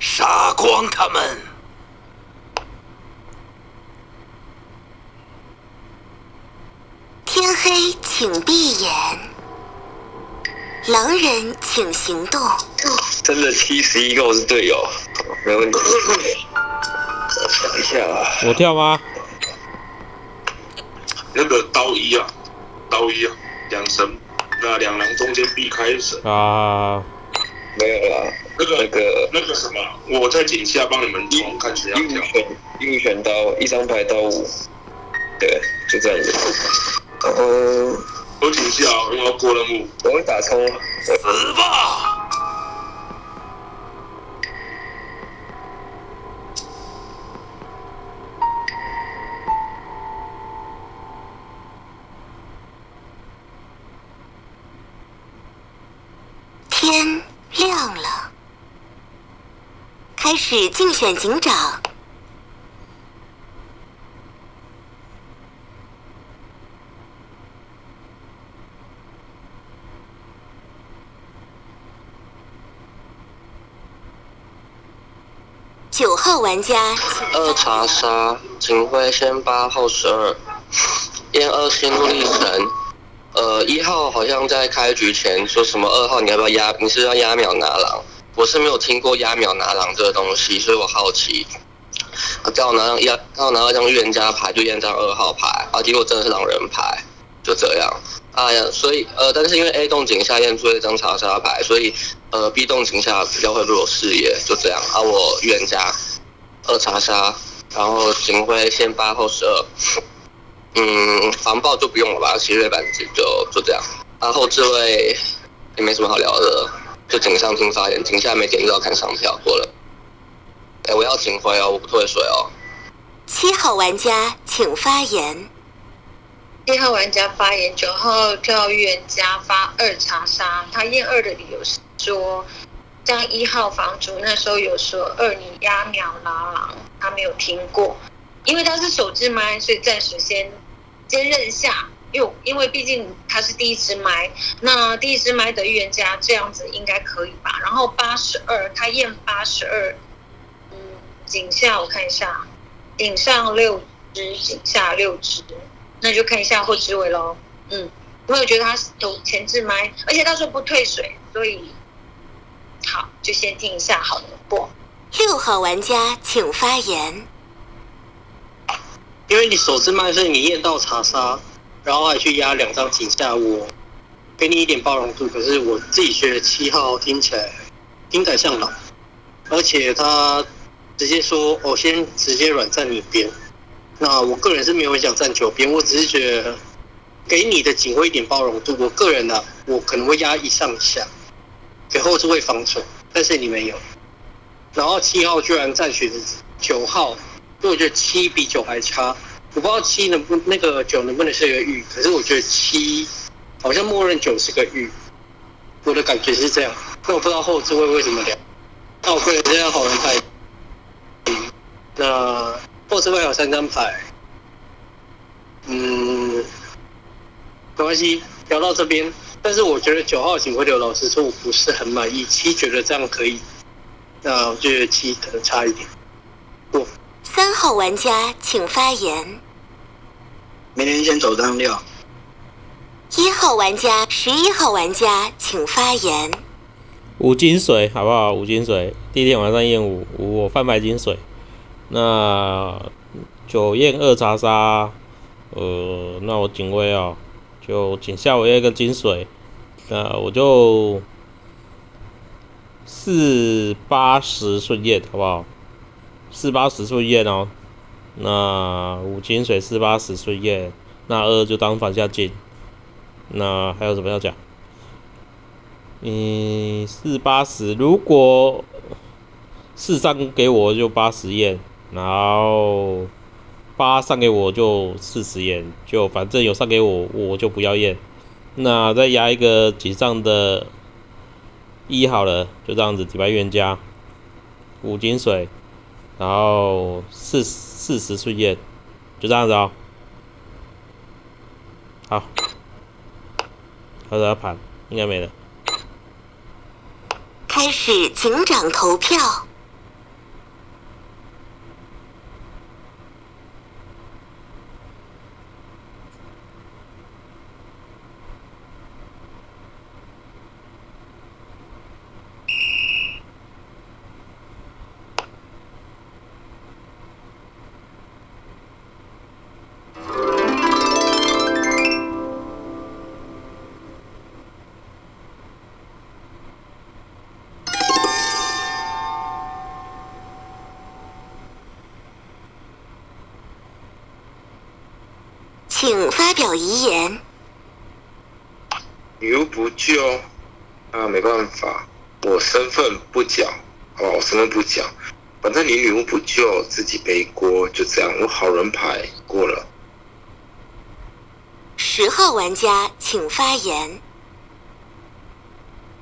杀光他们！天黑，请闭眼。狼人，请行动。真的七十一个我是队友，没问题。我想一下啊，我跳吗？那个刀一啊，刀一啊，两神，那两狼中间避开神。啊，没有啦，那个那个那个什么，我在井下帮你们冲，看谁要跳。一五选一五选刀，一张牌刀五，对，就这样子。然后我井下，我要过任务。我会打冲，死吧！始竞选警长。九号玩家，请二查杀，警徽先八后十二，验二心路历程。呃，一号好像在开局前说什么二号你要不要压？你是要压秒拿狼？我是没有听过压秒拿狼这个东西，所以我好奇。啊叫我拿张压，叫我拿到一张预言家牌，就验张二号牌，啊，结果真的是狼人牌，就这样。哎呀，所以呃，但是因为 A 动警下验出了一张查杀牌，所以呃 B 动警下比较会弱视野，就这样。啊，我预言家二查杀，然后警徽先八后十二。嗯，防爆就不用了吧，奇瑞版就就就这样。然后这位也没什么好聊的，就井上听发言，井下没点到看上票过了。哎，我要警徽哦，我不退水哦。七号玩家，请发言。一号玩家发言，九号跳预言家发二查杀，他验二的理由是说，像一号房主那时候有说二你压秒拉狼，他没有听过，因为他是手支麦，所以暂时先先认下，因为因为毕竟他是第一只麦，那第一只麦的预言家这样子应该可以吧？然后八十二，他验八十二，嗯，井下我看一下，顶上六只，井下六只。那就看一下后置位喽。嗯，因为我觉得他有前置麦，而且他说不退水，所以好就先听一下好了。过六号玩家，请发言。因为你首次麦，所以你验到查杀，然后还去压两张井下，我给你一点包容度。可是我自己觉得七号听起来听起来像狼，而且他直接说我、先直接软站你边。那我个人是没有想站九边，我只是觉得给你的警徽一点包容度。我个人呢、啊，我可能会压一上下，给后置位防守，但是你没有。然后七号居然站选九号，因为我觉得七比九还差。我不知道七能不那个九能不能是一个玉，可是我觉得七好像默认九是个玉，我的感觉是这样。那我不知道后置位为什么聊。那我个人现在好人牌，那。后置位有三张牌，嗯，没关系，聊到这边。但是我觉得九号警徽流老师说我不是很满意，七觉得这样可以，那我觉得七可能差一点。过。三号玩家请发言。明天先走张六。一号玩家、十一号玩家请发言。五金水好不好？五金水，第一天晚上验五五，我贩卖金水。那九验二查杀，呃，那我警卫啊，就警下我一个金水，那我就四八十顺验好不好？四八十顺验哦，那五金水四八十顺验，那二就当反下进，那还有什么要讲？嗯，四八十，如果四三给我就八十验。然后八上给我就四十验，就反正有上给我我就不要验。那再压一个几上的一好了，就这样子，底牌预言家五金水，然后四四十顺验，就这样子哦。好，他说要盘，应该没了。开始警长投票。请发表遗言。女巫不救，那没办法，我身份不讲，好吧，我身份不讲，反正你女巫不救，自己背锅，就这样。我好人牌过了。十号玩家请发言。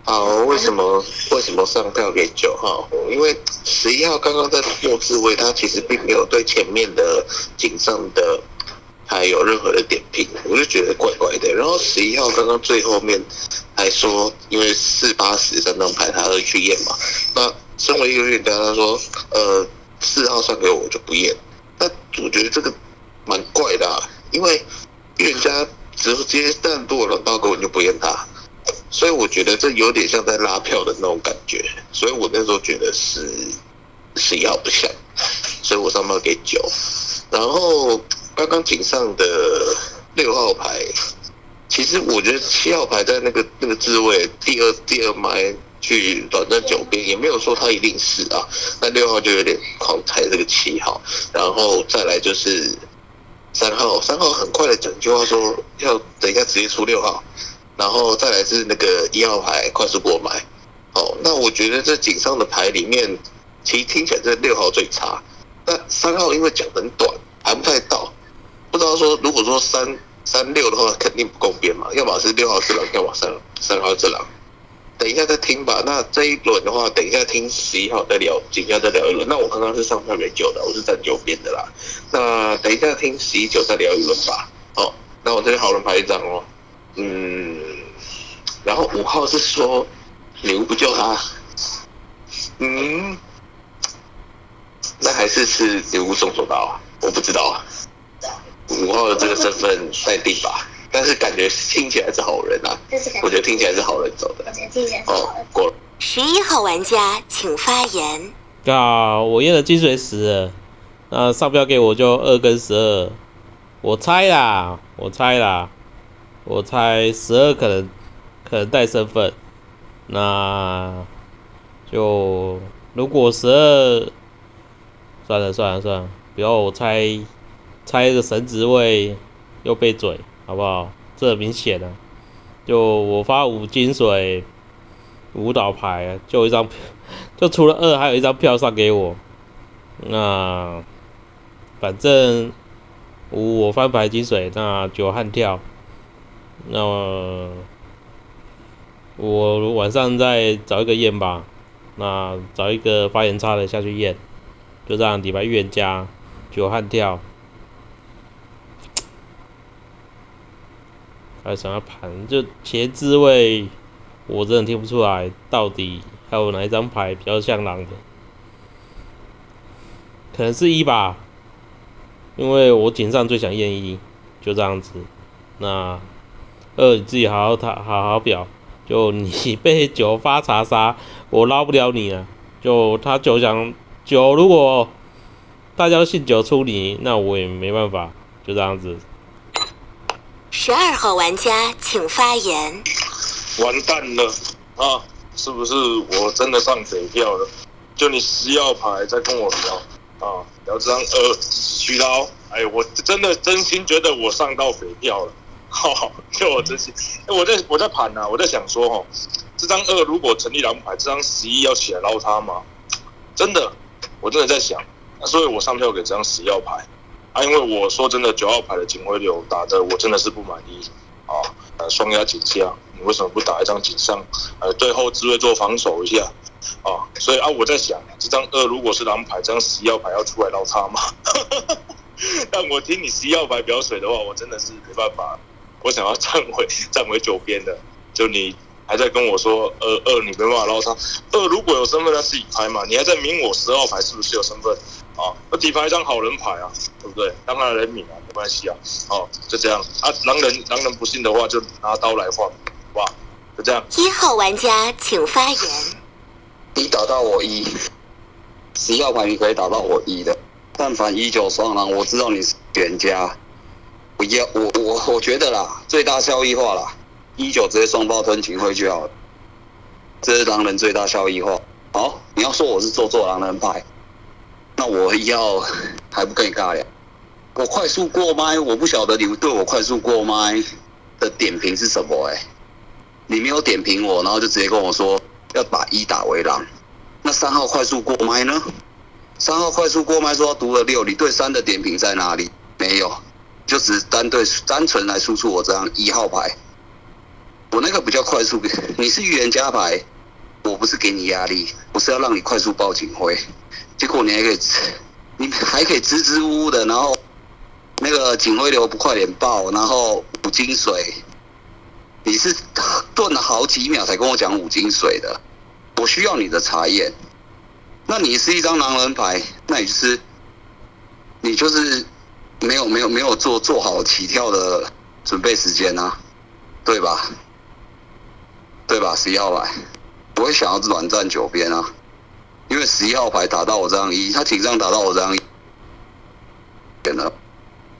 好，为什么为什么上票给九号？因为十一号刚刚在末置位，他其实并没有对前面的井上的还有任何的点评，我就觉得怪怪的。然后十一号刚刚最后面还说，因为四八十三张牌他会去验嘛，那身为一个预言家，他说呃四号算给我我就不验，那我觉得这个蛮怪的、啊，因为预言家直接但如果轮到根本就不验他。所以我觉得这有点像在拉票的那种感觉，所以我那时候觉得是十一号不像，所以我上票给九。然后刚刚井上的六号牌，其实我觉得七号牌在那个那个置位第二第二麦去短暂九边，也没有说他一定是啊。那六号就有点狂踩这个七号，然后再来就是三号，三号很快的讲句话说要等一下直接出六号。然后再来是那个一号牌快速过买，哦，那我觉得这井上的牌里面，其实听起来这六号最差。那三号因为讲很短，还不太到，不知道说如果说三三六的话，肯定不够边嘛，要么是六号之狼，要么三三号之狼。等一下再听吧。那这一轮的话，等一下听十一号再聊，井下再聊一轮。那我刚刚是上票没九的，我是站九边的啦。那等一下听十一九再聊一轮吧。哦，那我这边好人牌一张哦。嗯，然后五号是说女巫不救他，嗯，那还是是女巫送手刀啊？我不知道啊。五号的这个身份待定吧，但是感觉听起来是好人啊，我觉得听起来是好人走的。哦，过了。十一号玩家请发言。啊，我验了金水石，那上标给我就二跟十二，我猜啦，我猜啦。我猜十二可能可能带身份，那就如果十二算了算了算了，不要我猜猜个神职位又被嘴，好不好？这明显啊，就我发五金水舞蹈牌，就一张，就除了二还有一张票上给我，那反正五我翻牌金水，那九悍跳。那我晚上再找一个验吧，那找一个发言差的下去验，就这样底牌预言家九悍跳，还想要盘？就茄滋味，我真的听不出来到底还有哪一张牌比较像狼的，可能是一吧，因为我井上最想验一，就这样子，那。二你自己好好他好好表，就你 被九发查杀，我捞不了你了。就他九想九，如果大家都信九出你，那我也没办法，就这样子。十二号玩家请发言。完蛋了啊！是不是我真的上匪票了？就你十号牌在跟我聊啊，聊这张二虚刀。哎，我真的真心觉得我上到匪票了。好，就我真心，我在我在盘呐，我在想说，哈，这张二如果成立狼牌，这张十一要起来捞他吗？真的，我真的在想，所以我上票给这张十一号牌啊，因为我说真的，九号牌的警徽流打的我真的是不满意啊，呃，双压警下，你为什么不打一张警上？呃，最后自卫做防守一下啊，所以啊，我在想，这张二如果是狼牌，这张十一号牌要出来捞他吗？但我听你十一号牌表水的话，我真的是没办法。我想要站回站回九边的，就你还在跟我说二二，你没办法捞他。二如果有身份，他自己拍嘛。你还在明我十号牌是不是有身份啊？我底牌一张好人牌啊，对不对？当然人民啊，没关系啊。哦，就这样啊。狼人狼人不信的话，就拿刀来换，哇，就这样。一号玩家请发言。你打到我一，十号牌你可以打到我一的。但凡一九双狼，我知道你是冤家。不要我我我觉得啦，最大效益化啦，一九直接双胞吞警徽就好了，这是狼人最大效益化。好，你要说我是做做狼人牌，那我要还不跟你尬聊，我快速过麦，我不晓得你们对我快速过麦的点评是什么、哎，你没有点评我，然后就直接跟我说要把一打为狼。那三号快速过麦呢？三号快速过麦说要读了六，你对三的点评在哪里？没有，就只单对单纯来输出我这张一号牌。我那个比较快速，你是预言家牌，我不是给你压力，我是要让你快速报警徽。结果你还可以，你还可以支支吾吾的，然后那个警徽流不快点报，然后五金水，你是顿了好几秒才跟我讲五金水的，我需要你的查验。那你是一张狼人牌，那你就是你就是没有没有没有做做好起跳的准备时间啊，对吧？对吧？十一号牌，我会想要软战九边啊，因为十一号牌打到我这张一，他警上打到我这张一，点了，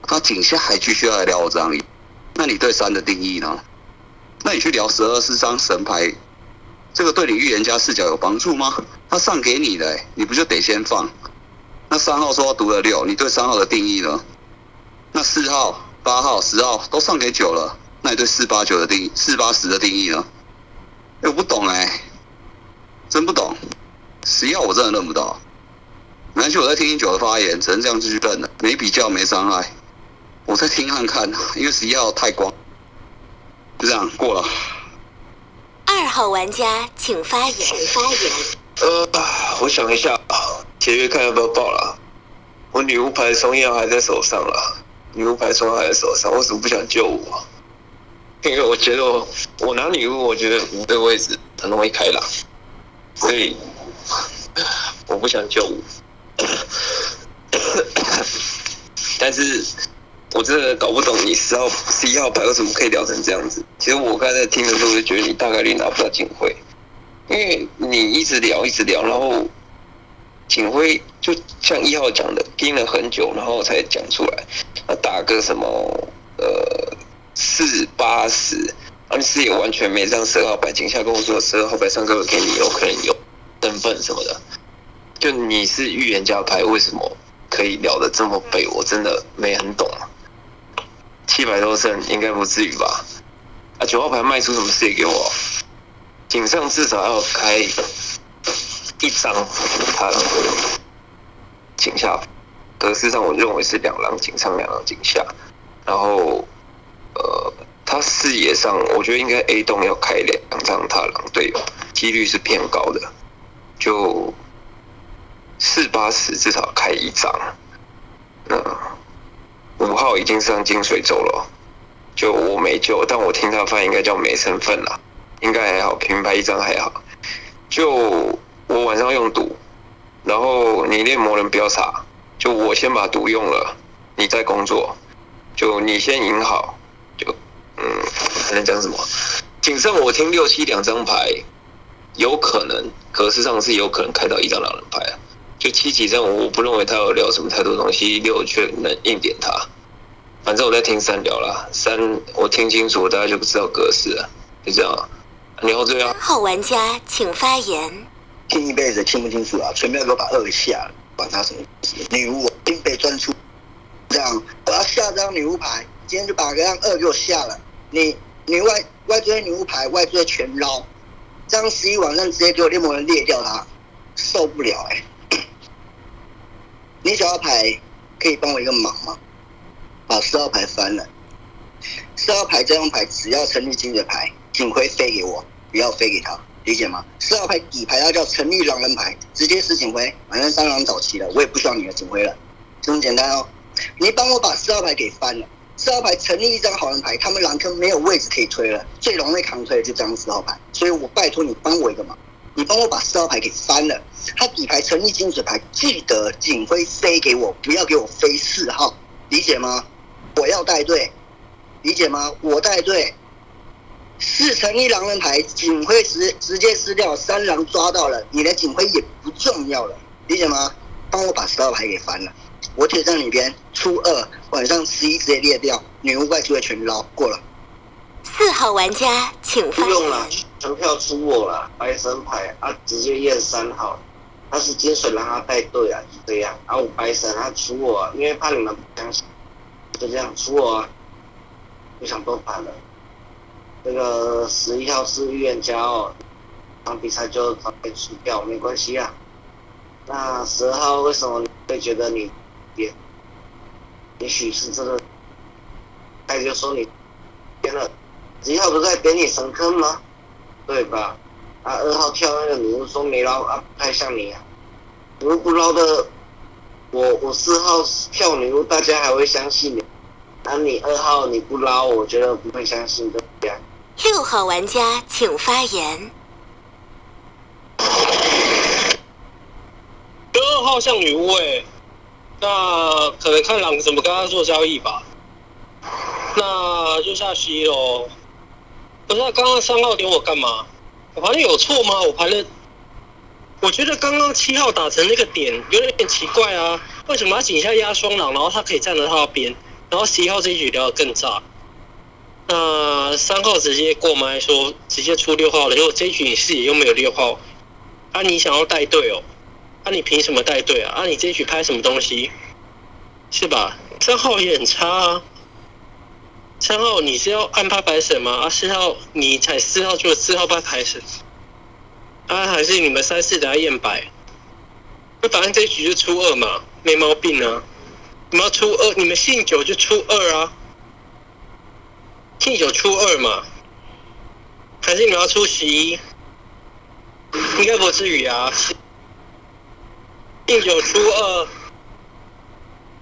他警下还继续要来聊我这张一，那你对三的定义呢？那你去聊十二是张神牌，这个对你预言家视角有帮助吗？他上给你的、欸，你不就得先放？那三号说要读了六，你对三号的定义呢？那四号、八号、十号都上给九了，那你对四八九的定义、四八十的定义呢？哎、我不懂哎、真不懂。十一号我真的认不到。没关系，我在听一九的发言，只能这样继续认了，没比较没伤害。我在听看看，因为十一号太光，就这样过了。二号玩家请发言。发言。呃，我想一下，节约看要不要报了。我女巫牌松耀还在手上了，女巫牌松耀还在手上，为什么不想救我？因为我觉得我我拿女巫，我觉得五的位置很容易开朗，所以我不想救，但是我真的搞不懂你十号、十一号牌为什么可以聊成这样子。其实我刚才听的时候就觉得你大概率拿不到警徽，因为你一直聊、一直聊，然后警徽就像一号讲的，盯了很久，然后才讲出来，打个什么呃四八十。而且也完全没让十二号牌警下跟我说十二号牌上哥哥给你有可能有身份什么的。就你是预言家牌为什么可以聊得这么背？我真的没很懂啊。七百多胜应该不至于吧？啊九号牌卖出什么事给我警上至少要开一张牌警下格式上我认为是两狼警上两狼警下。然后他视野上我觉得应该 A 栋要开两张踏狼队友，几率是偏高的，就四八十至少开一张，那五号已经上金水州了，就我没救，但我听他发应该叫没身份啦，应该还好，平牌一张还好。就我晚上用毒，然后你练魔人不要傻，就我先把毒用了，你再工作，就你先赢好，嗯，还能讲什么？谨慎我听六七两张牌，有可能格式上是有可能开到一张狼人牌啊。就七几张，我不认为他有聊什么太多东西，六却能硬点他。反正我在听三聊啦，三我听清楚，大家就不知道格式了，就这样啊。然后最后三号玩家请发言。听一辈子听不清楚啊！全部要给我把二给下了，管他什么女巫，金北钻出。这样，我要下张女巫牌，今天就把这张二给我下了。你你外外追女巫牌，外追全捞，这样十一晚上直接给我猎魔人裂掉他，受不了哎、你小号牌可以帮我一个忙吗？把四号牌翻了，四号牌这张牌只要成立金的牌，警徽飞给我，不要飞给他，理解吗？四号牌底牌要叫成立狼人牌，直接是警徽，反正三狼早期了，我也不需要你的警徽了，这么简单哦。你帮我把四号牌给翻了，四号牌成立一张好人牌，他们狼坑没有位置可以推了，最容易扛推的就这张四号牌，所以我拜托你帮我一个忙，你帮我把四号牌给翻了，他底牌成立金水牌，记得警徽飞给我，不要给我飞四号，理解吗？我要带队，理解吗？我带队，四成一狼人牌，警徽直直接撕掉，三狼抓到了，你的警徽也不重要了，理解吗？帮我把十二牌给翻了，我铁站里边初二晚上十一直接裂掉，女巫怪就会全捞过了。四号玩家请发不用了言。，全票出我了，白神牌啊，直接验三号，他是金水让他带队啊，就这样。啊，我白神他出我，因为怕你们不相信，就这样出我啊，不想多盘了。这个十一号是预言家哦，场比赛就早点输掉没关系啊。那十二号为什么会觉得你也，也许是这个，他就说你点了，十一号不是在点你神坑吗？对吧？啊，二号跳那个女巫说没捞啊，不太像你啊，女巫不捞的，我我四号跳女巫，大家还会相信你。那你二号你不捞，我觉得不会相信对不对？六号玩家请发言。二号像女巫哎，那可能看狼怎么跟他做交易吧。那就下西喽。不是刚刚三号点我干嘛？我盘的有错吗？我盘的，我觉得刚刚七号打成那个点有点奇怪啊。为什么他井下压双狼，然后他可以站在他那边，然后十一号这一局聊得更炸？那三号直接过麦说直接出六号了，结果这一局你自己又没有六号，啊你想要带队哦？啊你凭什么带队啊？啊你这一局拍什么东西？是吧？三号也很差啊。三号你是要按拍排审吗？啊四号你踩四号就四号拍排审，啊还是你们三四等下验白？那反正这一局就出二嘛，没毛病啊。你们要出二，你们信九就出二啊。信九出二嘛，还是你们要出十一？应该不至于啊。信九出二，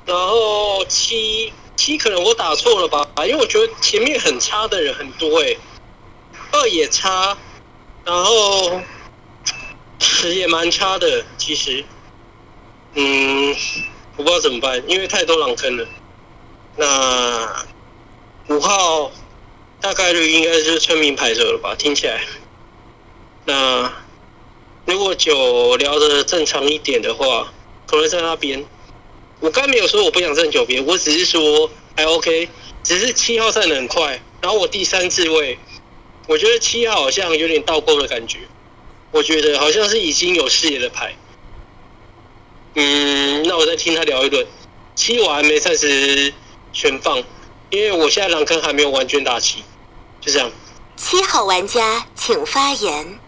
然后七七可能我打错了吧？因为我觉得前面很差的人很多诶、二也差，然后十也蛮差的，其实，嗯，我不知道怎么办，因为太多狼坑了。那五号大概率应该是村民牌手了吧？听起来。那如果九聊的正常一点的话，可能在那边。我刚没有说我不想站九边，我只是说还 OK，只是七号站的很快，然后我第三自位，我觉得七号好像有点倒钩的感觉，我觉得好像是已经有视野的牌。嗯，那我再听他聊一轮。七我还没暂时全放，因为我现在狼坑还没有完全打齐，就这样。七号玩家请发言。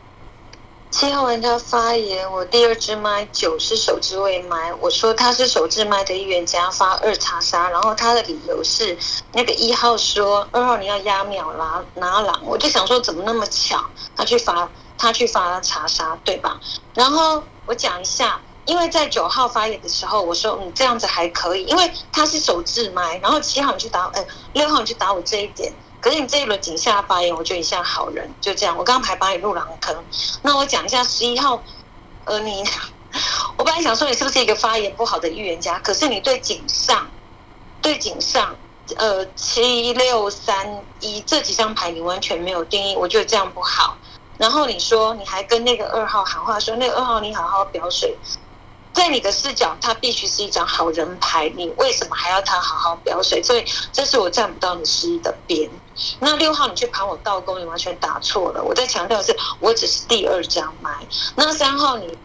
七号玩家发言，我第二支麦九是手指位麦，我说他是手指麦的预言家发二查杀，然后他的理由是那个一号说二号你要压秒拿拿狼，我就想说怎么那么巧，他去发他去发查杀对吧？然后我讲一下，因为在九号发言的时候，我说嗯这样子还可以，因为他是手指麦，然后七号你去打，哎六号你去打我这一点。可是你这一轮井下发言，我觉得你像好人，就这样。我刚刚排把你入狼坑，那我讲一下十一号，呃，你，我本来想说你是不是一个发言不好的预言家，可是你对井上，对井上，呃，七六三一这几张牌你完全没有定义，我觉得这样不好。然后你说你还跟那个二号喊话，说那个二号你好好表水。在你的视角，他必须是一张好人牌，你为什么还要他好好表水？所以这是我站不到你十一的边。那六号你去盘我倒钩，你完全打错了。我在强调的是，我只是第二张牌。那三号你。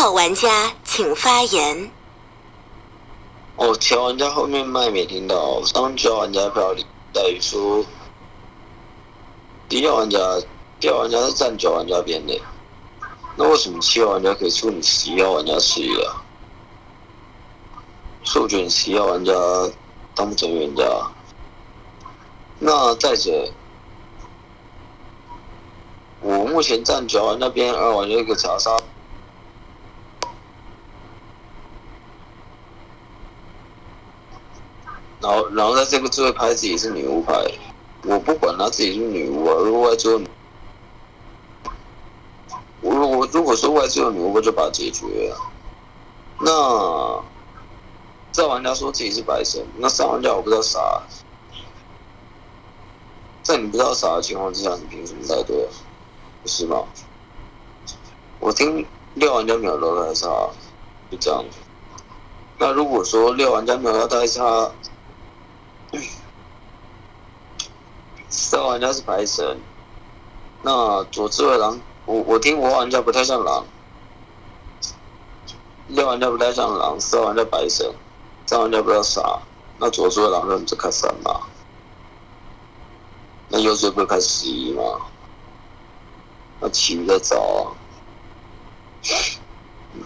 号玩家请发言。哦，前玩家后面麦没听到，上九玩家票里在于说，第一玩家，第二玩家是站九玩家边的，那为什么七号玩家可以出你十一号玩家视野啊？所以我觉得你十一号玩家当不成预言家。那再者，我目前站九玩那边二玩家一个查杀。然后在这个最后牌自己是女巫牌，我不管她自己是女巫啊，如果外置有，我如果如果说外置有女巫，我就把他解决了。那这玩家说自己是白神，那上玩家我不知道啥，在你不知道啥的情况之下，你凭什么带队？不是吗？我听六玩家秒到太差，就这样。那如果说六玩家秒到太差，三玩家是白神，那左智慧狼，我我听五玩家不太像狼，六玩家不太像狼，四玩家白神，三玩家不要傻，那左智慧狼认只开三吧？那右智不会开十一吗？那其余的找啊。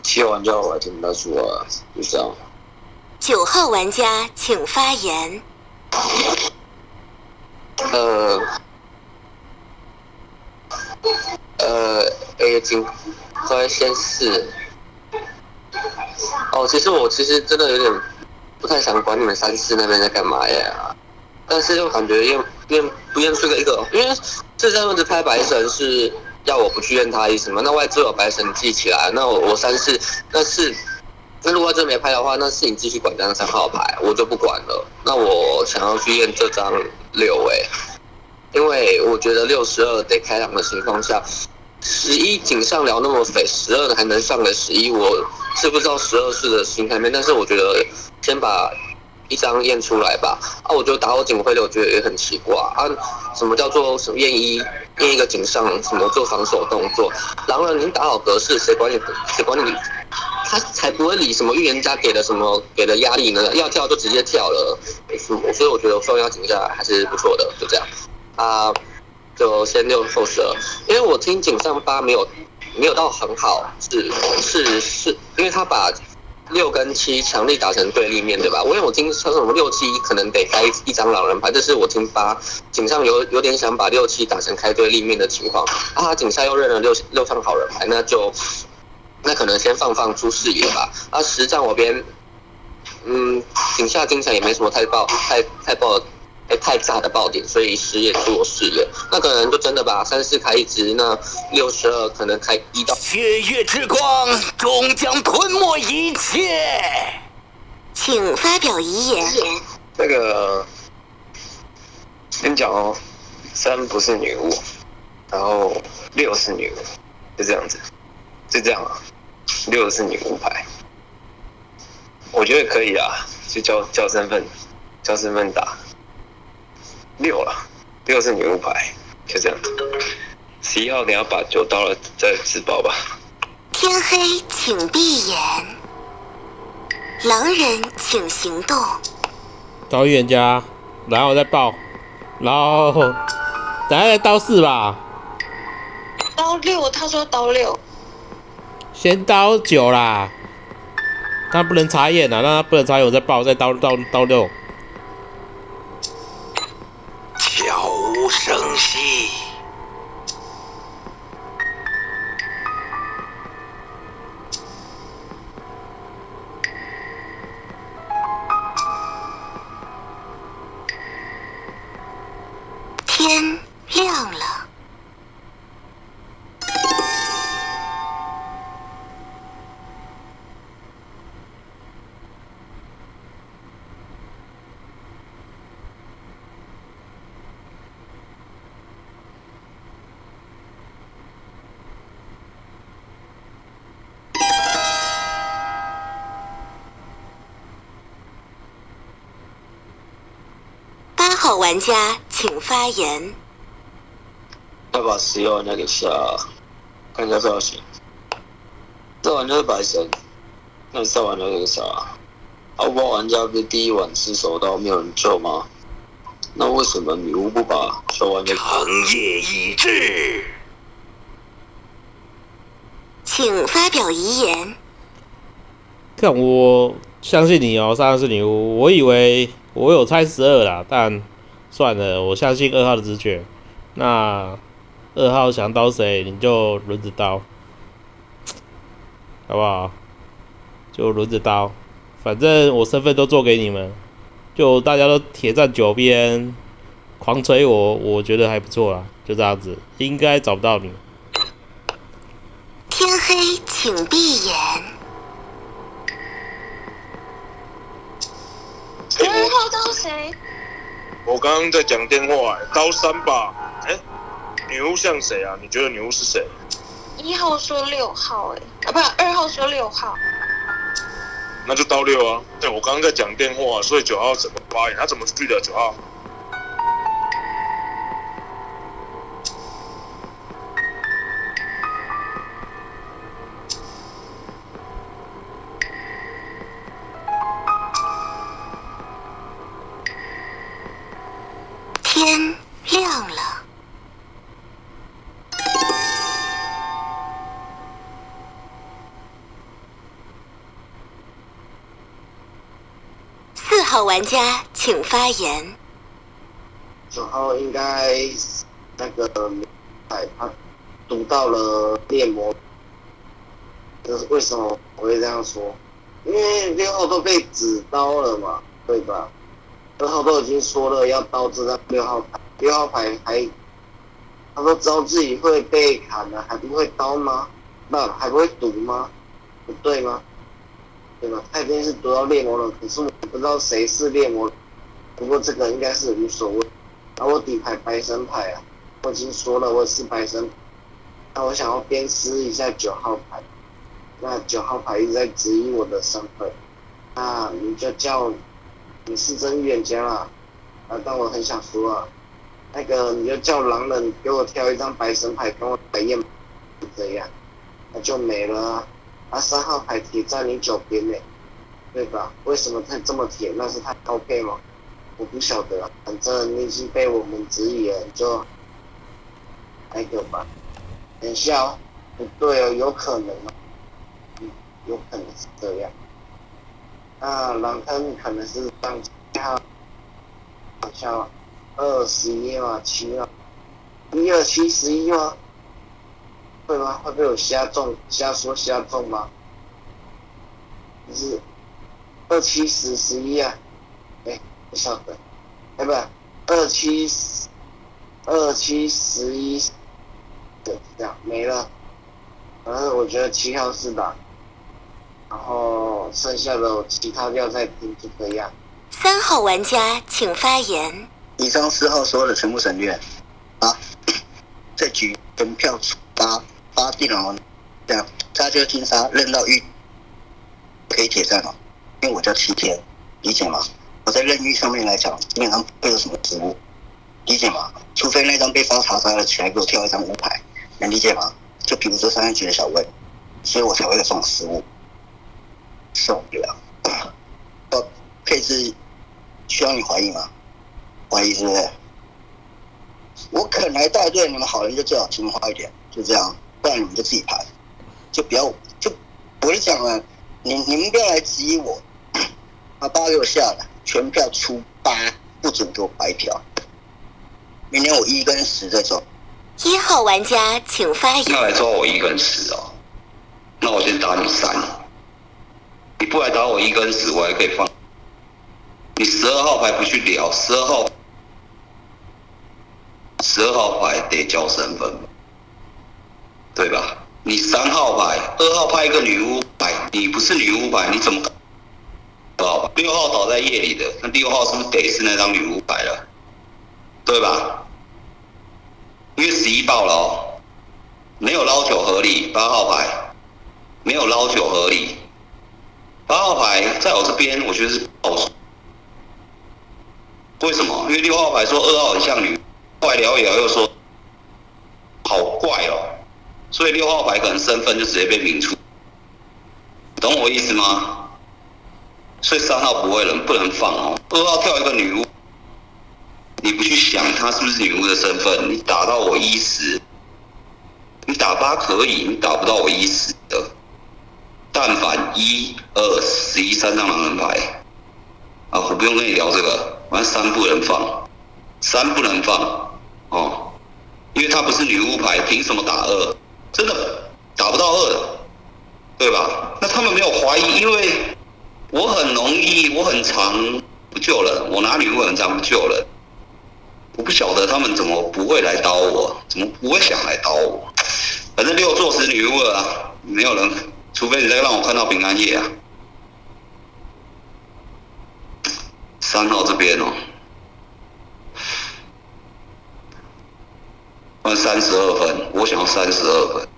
七号玩家我还听不太出来，就这样。九号玩家请发言。呃，呃，A 金，在先试。哦，其实我其实真的有点不太想管你们三四那边在干嘛呀，但是又感觉验验不验出个一个，因为这张轮子拍白神是要我不去验他意思吗？那外置有白神记起来，那我我三四那是。那如果这没拍的话，那是你继续管这张三号牌，我就不管了。那我想要去验这张六诶，因为我觉得六十二得开朗的情况下，十一井上聊那么肥，十二的还能上个十一，我是不知道十二是的心态面，但是我觉得先把一张验出来吧。啊，我觉得打我警徽的，我觉得也很奇怪啊。什么叫做什么验一验一个井上，什么做防守动作？狼人您打好格式，谁管你谁管你？他才不会理什么预言家给的什么给的压力呢？要跳就直接跳了，所以我觉得双压井下还是不错的，就这样。啊，就先六后十二，因为我听井上八没有没有到很好，是是是，因为他把六跟七强力打成对立面对吧？我因为我听说什么六七可能得开一张狼人牌，这是我听八井上有有点想把六七打成开对立面的情况，啊，井下又认了六六张好人牌，那就。那可能先放放出视野吧。啊，实战我边，嗯，井下精神也没什么太爆、太太爆、哎太炸的爆点，所以十也出我视野。那可能就真的把三四开一支，那六十二可能开一到。血月之光终将吞没一切，请发表遗言。那个，先讲哦，三不是女巫，然后六是女巫，就这样子，就这样啊。六是女巫牌，我觉得可以啊，就叫叫身份，叫身份打六了，六是女巫牌，就这样。十一号，你要把酒倒了再自爆吧。天黑，请闭眼。狼人，请行动。刀预言家，然后再爆，然后等下再刀四吧。刀六，他说刀六。先刀九啦，他不能插眼啊，那他不能插眼，我再爆，再刀刀刀六。悄无声息。玩家请发言。要把十一玩家给下，看一下造型。这玩家是白神，那你上玩那个啥？奥巴玩家不是第一晚吃手刀没有人救吗？那为什么女巫不把小玩家？长夜已至，请发表遗言。看我相信你哦，上是女巫，我以为我有猜十二啦，但。算了，我相信二号的直觉。那二号想刀谁，你就轮着刀，好不好？就轮着刀，反正我身份都做给你们。就大家都铁站九边，狂锤我，我觉得还不错啦，就这样子，应该找不到你。天黑，请闭眼。二号刀谁？我刚刚在讲电话、欸，高三吧？哎、女巫像谁啊？你觉得女巫是谁？一号说六号、哎，啊不，二号说六号。那就刀六啊。对，我刚刚在讲电话，所以九号怎么发言？他怎么去的？九号？号玩家请发言。九号应该那个哎，他读到了猎魔，这是为什么我会这样说？因为六号都被指刀了嘛，对吧？二号都已经说了要刀这张六号牌，六号牌还他都知道自己会被砍了，还不会刀吗？不，还不会赌吗？不对吗？对吧？他已经是读到猎魔了，可是我不知道谁是猎魔，不过这个应该是无所谓。然后我底牌白神牌啊，我已经说了我是白神，那我想要鞭尸一下九号牌，那九号牌一直在质疑我的身份，那你就叫你是真预言家啦，啊，但我很想说啊，那个你就叫狼人给我挑一张白神牌跟我白焰，就这样，那就没了啊。啊，三号牌铁在你脚边呢，对吧？为什么他这么铁？那是他高配吗？我不晓得，反正你已经被我们质疑了，就那个吧。等一下哦，不对哦，有可能哦，嗯，有可能是这样。那狼坑可能是上下下二十一嘛，七嘛，一二七十一吗？会吗？会被我瞎中瞎说瞎中吗？就是二七十十一啊，哎，不晓得，哎不，二七十二七十一，对，这样没了。反正我觉得七号是吧？然后剩下的我其他要再听，就这样。三号玩家请发言。以上四号所有的全部省略啊，这局本票出八八定了哦，这样他就金杀，认到玉可以铁站了，因为我叫七天，理解吗？我在任意上面来讲，基本上不会有什么失误，理解吗？除非那张被发查杀了起来给我跳一张五牌，能理解吗？就比如说三三局的小魏，所以我才会有这种失误，受不了。呃，配置需要你怀疑吗？怀疑是不是？我肯来带队，你们好人就最好听话一点，就这样，不然你们就自己排，就不要就我就讲了，你你们不要来质疑我，把八给我下了，全票出八，不准给我白嫖。明天我一跟十再走，一号玩家请发言。要来抓我一跟十哦，那我先打你三。你不来打我一跟十，我还可以放。你十二号牌不去聊，十二号，十二号牌得交身份，对吧？你三号牌，二号派一个女巫牌，你不是女巫牌，你怎么搞？六号倒在夜里的，那六号是不是得是那张女巫牌了？对吧？因为十一爆了哦，没有捞九合理，八号牌没有捞九合理，八号牌在我这边，我觉得是爆。为什么？因为六号牌说二号很像女，后来聊一聊又说好怪哦，所以六号牌可能身份就直接被明出，懂我意思吗？所以三号不会冷不能放哦，二号跳一个女巫，你不去想她是不是女巫的身份，你打到我一十，你打八可以，你打不到我一十的。但凡一二十一三张狼人牌，啊，我不用跟你聊这个，反正三不能放，三不能放哦，因为她不是女巫牌，凭什么打二？真的打不到二的，对吧？那他们没有怀疑，因为我很容易，我很常不救人，我拿女巫很常不救人。我不晓得他们怎么不会来刀我，怎么不会想来刀我。反正六座是女巫啊，没有人，除非你再让我看到平安夜啊。三号这边哦，换三十二分，我想要三十二分。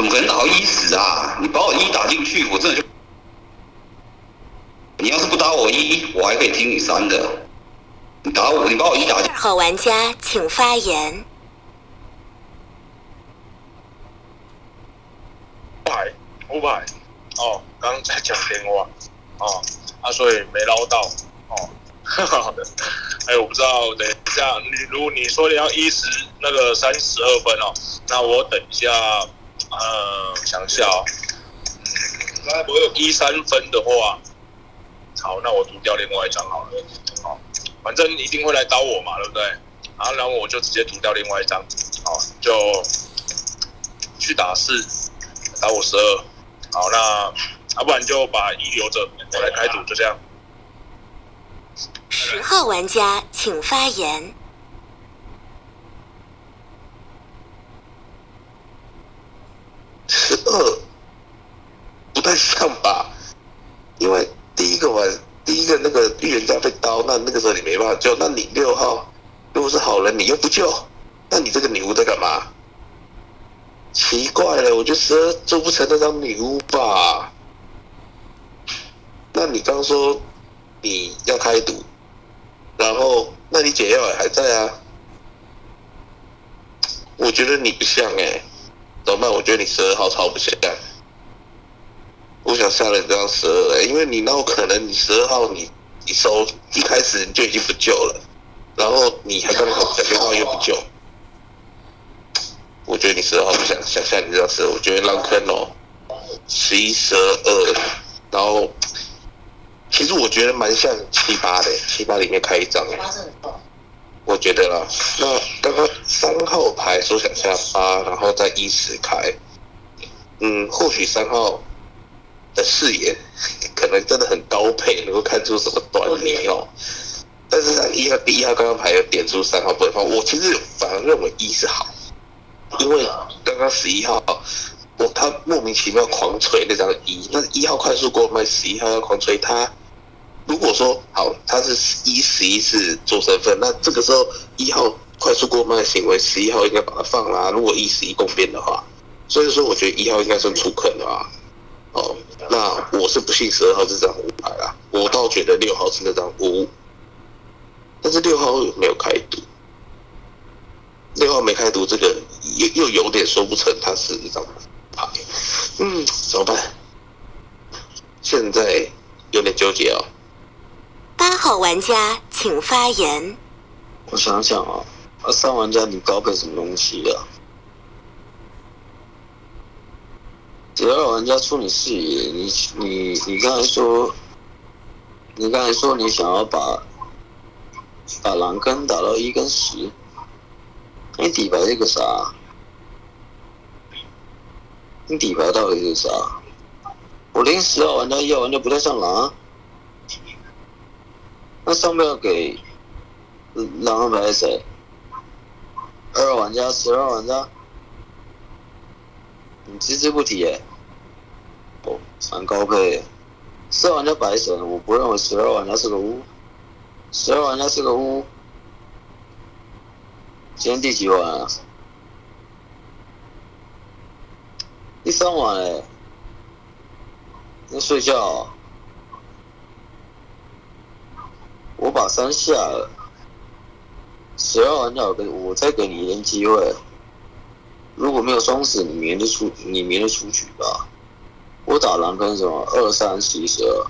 怎么可能打到一死啊？你把我一打进去，我真的就……你要是不打我一，我还可以听你三的。你打我，你把我一打进二号玩家请发言。五百五百哦，刚刚在讲电话哦，啊，所以没捞到哦。好的，哎，我不知道，等一下你如果你说你要一十那个三十二分哦，那我等一下，呃，想一下哦，嗯，我有一三分的话，好，那我读掉另外一张好了，好，反正一定会来找我嘛，对不对？然后然后我就直接读掉另外一张，好，就去打四，打我十二，好，那要不然就把一留着，我来开赌，就这样。十号玩家请发言。十 二不太像吧？因为第一个玩，第一个那个预言家被刀，那那个时候你没办法救。那你六号如果是好人，你又不救，那你这个女巫在干嘛？奇怪了，我觉得十二做不成那张女巫吧？那你刚说你要开赌，然后那你解药也还在啊？我觉得你不像哎、怎么办？我觉得你十二号超不像。我想下了你这张十二，因为你那有可能你十二号你一收一开始你就已经不救了，然后你还刚好打电话又不救，我觉得你十二号不想想下你这张十二，我觉得让坑哦，十一、十二、二，然后其实我觉得蛮像七八的，七八里面开一张，我觉得啦。那刚刚三号牌说想下八，然后再一十开，嗯，或许三号的视野 可能真的很高配，能够看出什么端倪哦。但是他一号第一号刚刚牌有点出三号不能放，我其实反而认为一是好，因为刚刚十一号我他莫名其妙狂吹那张一，那一号快速过麦，十一号要狂吹他。如果说好，他是一十一是做身份，那这个时候一号快速过麦的行为，十一号应该把它放啦。如果一十一共变的话，所以说我觉得一号应该算出坑的啊。哦，那我是不信十二号这张五牌啦，我倒觉得六号是那张五，但是六号没有开赌，六号没开赌，这个又又有点说不成它是一张牌，嗯，怎么办？现在有点纠结哦。八号玩家请发言。我想想啊，啊，三玩家你高配什么东西啊？只要玩家出你视野，你你你刚才说，你刚才说你想要把把狼跟打到一跟十，你底牌是个啥？你底牌到底是啥？我连十号玩家、一号玩家不太像狼，那上面给狼的牌是谁？二号玩家、十二号玩家，你只字不提耶、哦，蛮高配。十二玩家白神，我不认为十二玩家是个巫，十二玩家是个巫。今天第几晚啊？第三晚哎、在睡觉、我把三下了，十二玩家我给我再给你一点机会。如果没有双死，你明天出，你明天出局吧。我打狼跟什么二三十一十二。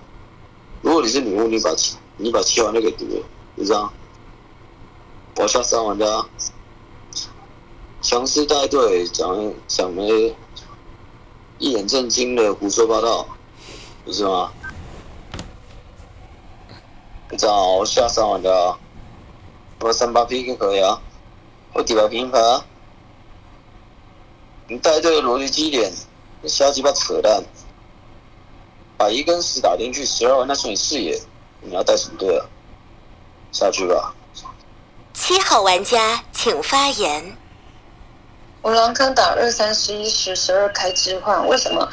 如果你是女巫，你把七你把七玩家给毒了，就这样。我下三玩家，强势带队，讲讲的一脸正经的胡说八道，不是吗？这样我下三玩家，我三八 P 就可以啊，我底牌平牌啊。你带队的逻辑基点，你瞎鸡巴扯淡。把一跟十打进去，十二那是你视野，你要带什么队啊？下去吧。七号玩家请发言。我狼坑打二三十一十十二开置换，为什么？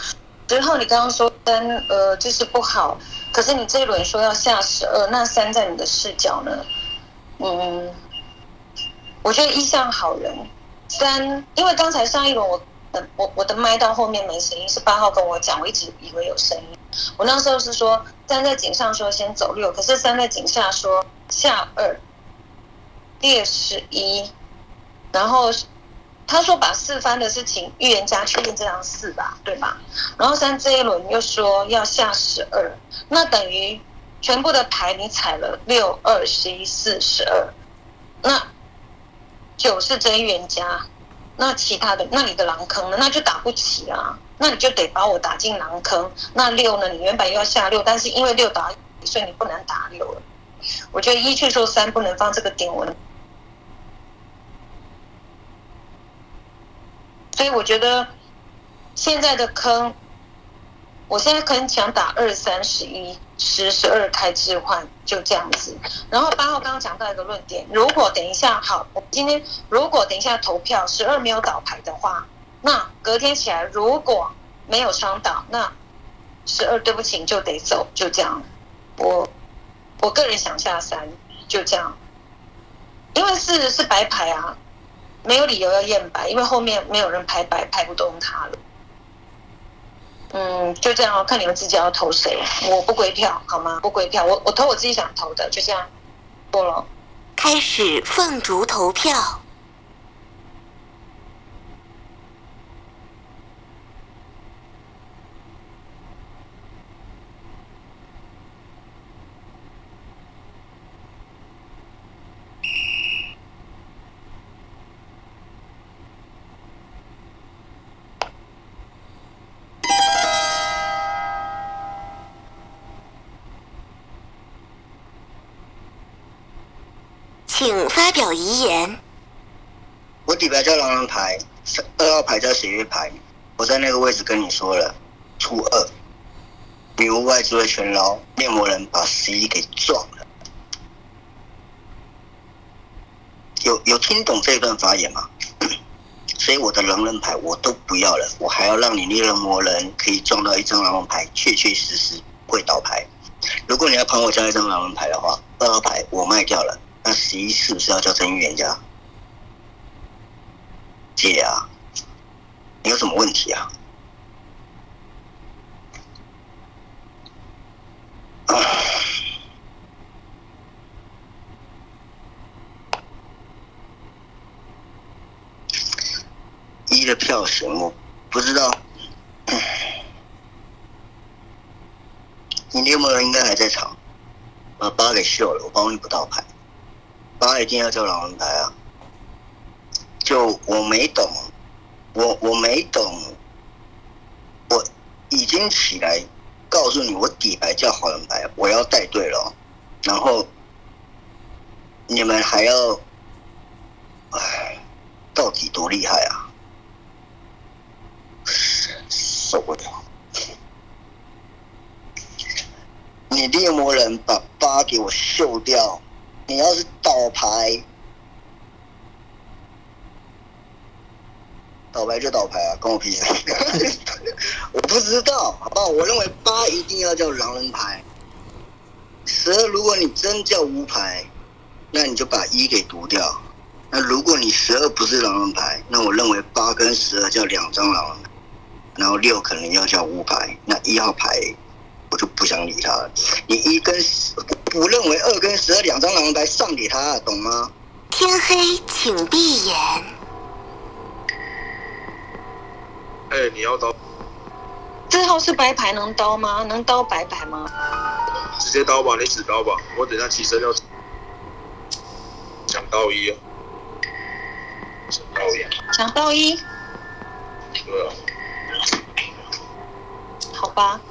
之后你刚刚说三呃就是不好，可是你这一轮说要下十二，那三在你的视角呢？嗯，我觉得一像好人，三因为刚才上一轮我我我的麦到后面没声音，是八号跟我讲，我一直以为有声音。我那时候是说三在井上说先走六，可是三在井下说下二，列十一，然后他说把四翻的事情预言家确定这张四吧，对吧？然后三这一轮又说要下十二，那等于全部的牌你踩了六二十一四十二，那九是真预言家，那其他的那你的狼坑呢？那就打不起啊，那你就得把我打进狼坑。那六呢？你原本又要下六，但是因为六打，所以你不能打六了。我觉得一去说三不能放这个点，我所以我觉得现在的坑，我现在可能想打二三十一十十二开置换，就这样子。然后八号刚刚讲到一个论点，如果等一下好，我今天如果等一下投票十二没有倒牌的话，那隔天起来如果没有双倒，那十二对不起你就得走，就这样。我我个人想下三，就这样，因为四是白牌啊。没有理由要验白，因为后面没有人排白，排不动他了。嗯，就这样哦，看你们自己要投谁，我不归票，好吗？不归票，我我投我自己想投的，就这样，过了。开始凤竹投票。请发表遗言。我底牌叫狼人牌，二号牌叫水月牌。我在那个位置跟你说了，初二，女巫外置位全捞，猎魔人把十一给撞了。有有听懂这段发言吗？所以我的狼人牌我都不要了，我还要让你猎人魔人可以撞到一张狼人牌，确确实实会倒牌。如果你要盘我加一张狼人牌的话，二号牌我卖掉了。那十一是不是要叫真预言家？姐啊，你有什么问题啊？一的票型我不知道，你猎魔人应该还在场，把八给秀了，我帮你补到牌。八一定要叫狼人牌啊！就我没懂，我我没懂，我已经起来告诉你，我底牌叫好人牌，我要带队了，然后你们还要，哎，到底多厉害啊！受不了！你猎魔人把八给我秀掉。你要是倒牌，倒牌就倒牌啊，关我屁事！我不知道，好不好？我认为八一定要叫狼人牌，十二如果你真叫无牌，那你就把一给读掉。那如果你十二不是狼人牌，那我认为八跟十二叫两张狼，然后六可能要叫无牌，那一号牌。我就不想理他了。你一跟十，不认为二跟十二两张狼人牌上给他，懂吗？天黑，请闭眼。哎，你要刀？这号是白牌，能刀吗？能刀白牌吗？直接刀吧，你只刀吧。我等下起身要讲刀一。抢刀一。讲刀一。对啊。好吧。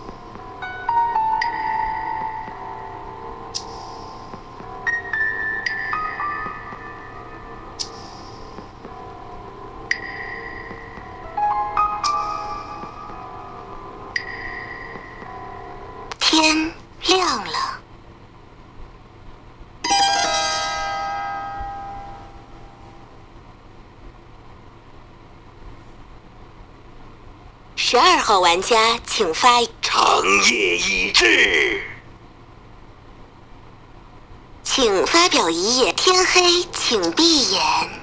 十二号玩家请发长夜已至，请发表遗言。天黑，请闭眼。